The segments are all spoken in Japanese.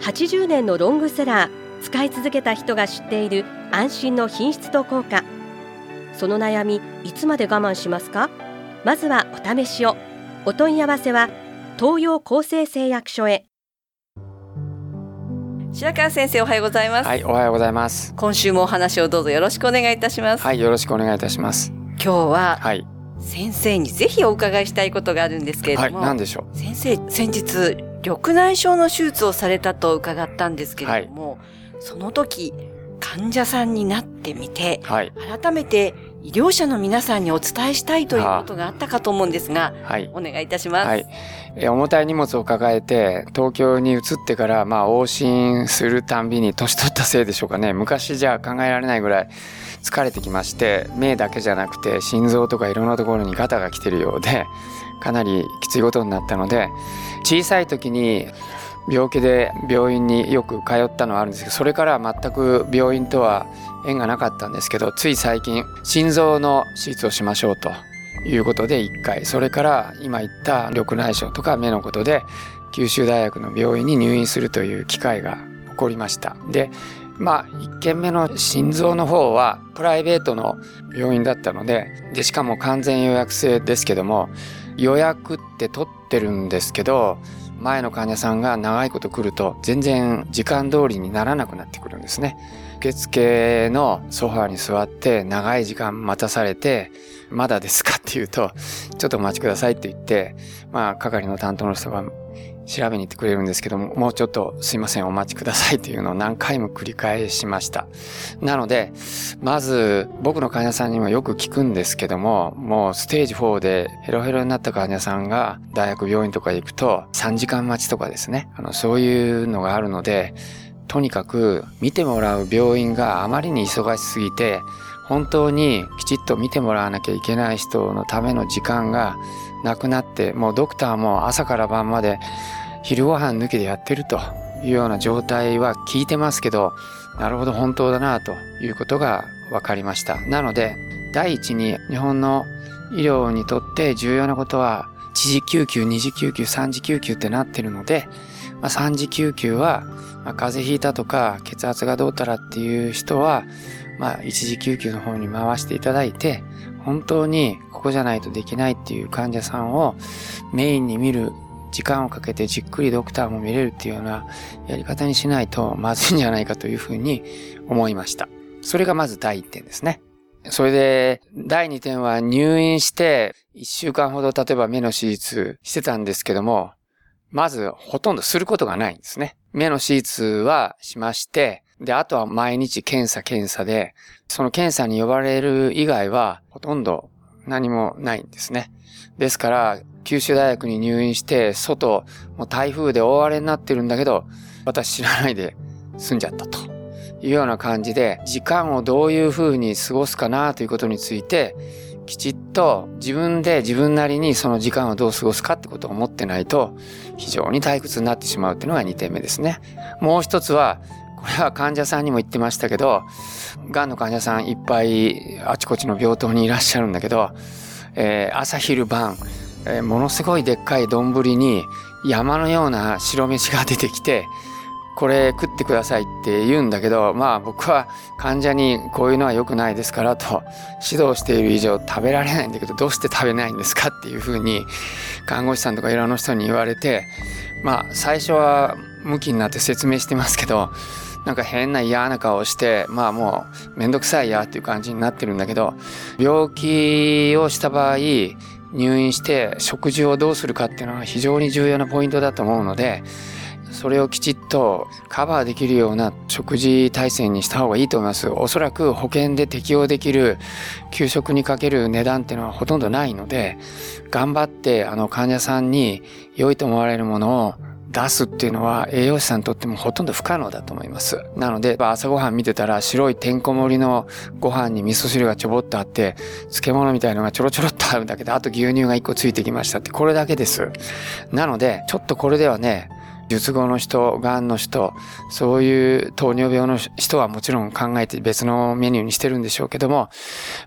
80年のロングセラー使い続けた人が知っている安心の品質と効果。その悩みいつまで我慢しますか？まずはお試しを。お問い合わせは東洋厚生製薬所へ。白川先生おはようございます、はい、おはようございます。今週もお話をどうぞよろしくお願いいたします、はい、よろしくお願いいたします。今日ははい、先生にぜひお伺いしたいことがあるんですけれはい、ども、なんでしょ先生先日緑内障の手術をされたと伺ったんですけれども、その時患者さんになってみてう。はい、改めて医療者の皆さんにお伝えしたいということがあったかと思うんですが、はい。お願いいたします。はい、え重たい荷物を抱えて東京に移ってからまあ往診するたんびに年取ったせいでしょうかね昔じゃ考えられないぐらい疲れてきまして目だけじゃなくて心臓とかいろんなところにガタが来てるようでかなりきついことになったので小さい時に病気で病院によく通ったのはあるんですけどそれからは全く病院とは縁がなかったんですけどつい最近心臓の手術をしましょうということで1回それから今言った緑内障とか目のことで九州大学の病院に入院するという機会が起こりました。でまあ1件目の心臓の方はプライベートの病院だったのででしかも完全予約制ですけども予約って取ってるんですけど前の患者さんが長いこと来ると全然時間通りにならなくなってくるんですね。受付のソファーに座って長い時間待たされてまだですかって言うとちょっとお待ちくださいって言ってまあ係の担当の人が調べに行ってくれるんですけどももうちょっとすいませんお待ちくださいっていうのを何回も繰り返しました。なのでまず僕の患者さんにもよく聞くんですけどももうステージ4でヘロヘロになった患者さんが大学病院とか行くと3時間待ちとかですねあのそういうのがあるのでとにかく見てもらう病院があまりに忙しすぎて本当にきちっと見てもらわなきゃいけない人のための時間がなくなってもうドクターも朝から晩まで昼ご飯抜きでやってるというような状態は聞いてますけどなるほど本当だなということが分かりました。なので第一に日本の医療にとって重要なことは1次救急2次救急3次救急ってなってるので、まあ、3次救急は、まあ、風邪ひいたとか血圧がどうたらっていう人は、まあ、一次救急の方に回していただいて本当にここじゃないとできないっていう患者さんをメインに見る時間をかけてじっくりドクターも見れるっていうようなやり方にしないとまずいんじゃないかというふうに思いました。それがまず第一点ですね。それで、第二点は入院して1週間ほど例えば目の手術してたんですけども、まずほとんどすることがないんですね。目の手術はしまして、で、あとは毎日検査検査で、その検査に呼ばれる以外はほとんど何もないんですね。ですから、九州大学に入院して、外、もう台風で大荒れになってるんだけど、私知らないで済んじゃったというような感じで、時間をどういうふうに過ごすかなということについて、きちっと自分で自分なりにその時間をどう過ごすかってことを思ってないと、非常に退屈になってしまうっていうのが2点目ですね。もう一つは、これは患者さんにも言ってましたけど、癌の患者さんいっぱいあちこちの病棟にいらっしゃるんだけど、えー朝昼晩、えーものすごいでっかい丼に山のような白飯が出てきて、これ食ってくださいって言うんだけど、まあ僕は患者にこういうのは良くないですからと指導している以上食べられないんだけどどうして食べないんですかっていうふうに看護師さんとかいろんな人に言われて、まあ最初は向きになって説明してますけど、なんか変な嫌な顔して、まあもうめんどくさいやっていう感じになってるんだけど、病気をした場合、入院して食事をどうするかっていうのは非常に重要なポイントだと思うので、それをきちっとカバーできるような食事体制にした方がいいと思います。おそらく保険で適用できる給食にかける値段っていうのはほとんどないので、頑張ってあの患者さんに良いと思われるものを出すっていうのは栄養士さんにとってもほとんど不可能だと思います。なので、朝ごはん見てたら白いてんこ盛りのご飯に味噌汁がちょぼっとあって、漬物みたいのがちょろちょろっとあるだけで、あと牛乳が1個ついてきましたって、これだけです。なので、ちょっとこれではね、術後の人、癌の人、そういう糖尿病の人はもちろん考えて別のメニューにしてるんでしょうけども、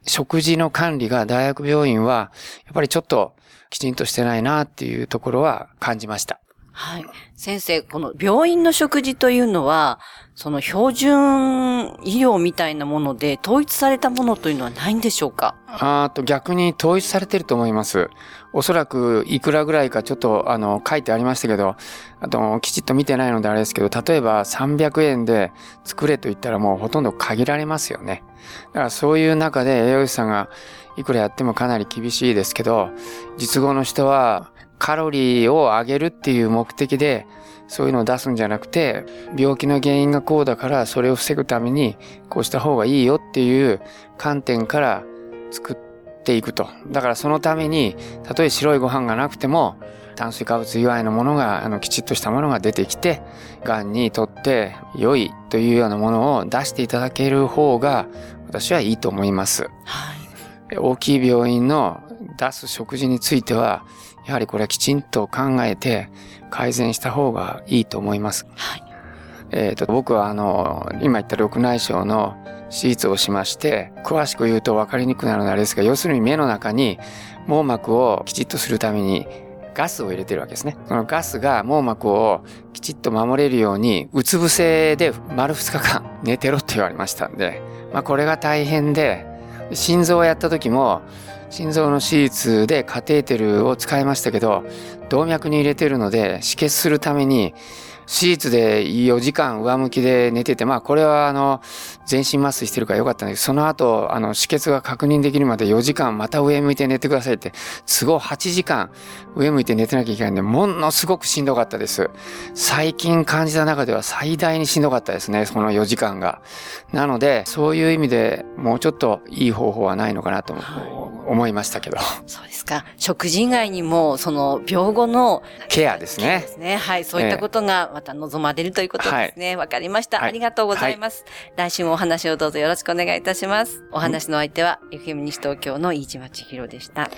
食事の管理が大学病院は、やっぱりちょっときちんとしてないなっていうところは感じました。はい。先生、この病院の食事というのは、その標準医療みたいなもので統一されたものというのはないんでしょうか？あと逆に統一されてると思います。おそらくいくらぐらいかちょっとあの書いてありましたけど、あときちっと見てないのであれですけど、例えば300円で作れと言ったらもうほとんど限られますよね。だからそういう中で栄養士さんがいくらやってもかなり厳しいですけど、術後の人はカロリーを上げるっていう目的で、そういうのを出すんじゃなくて、病気の原因がこうだからそれを防ぐためにこうした方がいいよっていう観点から作っていくと。だからそのために、たとえ白いご飯がなくても、炭水化物以外のものが、あの、きちっとしたものが出てきて、癌にとって良いというようなものを出していただける方が、私はいいと思います。はい、大きい病院の出す食事については、やはりこれはきちんと考えて改善した方がいいと思います。はい。えっ、ー、と、僕はあの、今言った緑内障の手術をしまして、詳しく言うと分かりにくくなるのはあれですが、要するに目の中に網膜をきちっとするためにガスを入れてるわけですね。そのガスが網膜をきちっと守れるように、うつ伏せで丸2日間寝てろって言われましたんで、まあこれが大変で、心臓をやった時も、心臓の手術でカテーテルを使いましたけど、動脈に入れてるので止血するために手術で4時間上向きで寝てて、まあこれはあの、全身麻酔してるからよかったんだけど、その後、あの、止血が確認できるまで4時間また上向いて寝てくださいって、都合8時間上向いて寝てなきゃいけないんで、ものすごくしんどかったです。最近感じた中では最大にしんどかったですね、この4時間が。なので、そういう意味でもうちょっといい方法はないのかなと思いましたけど。そうですか。食事以外にも、その病後のケアですね。ですね。はい。そういったことがまた望まれるということですね。わ、はい、かりました、はい、ありがとうございます、はい、来週もお話をどうぞよろしくお願いいたします。お話の相手は、FM 西東京の飯島千尋でした。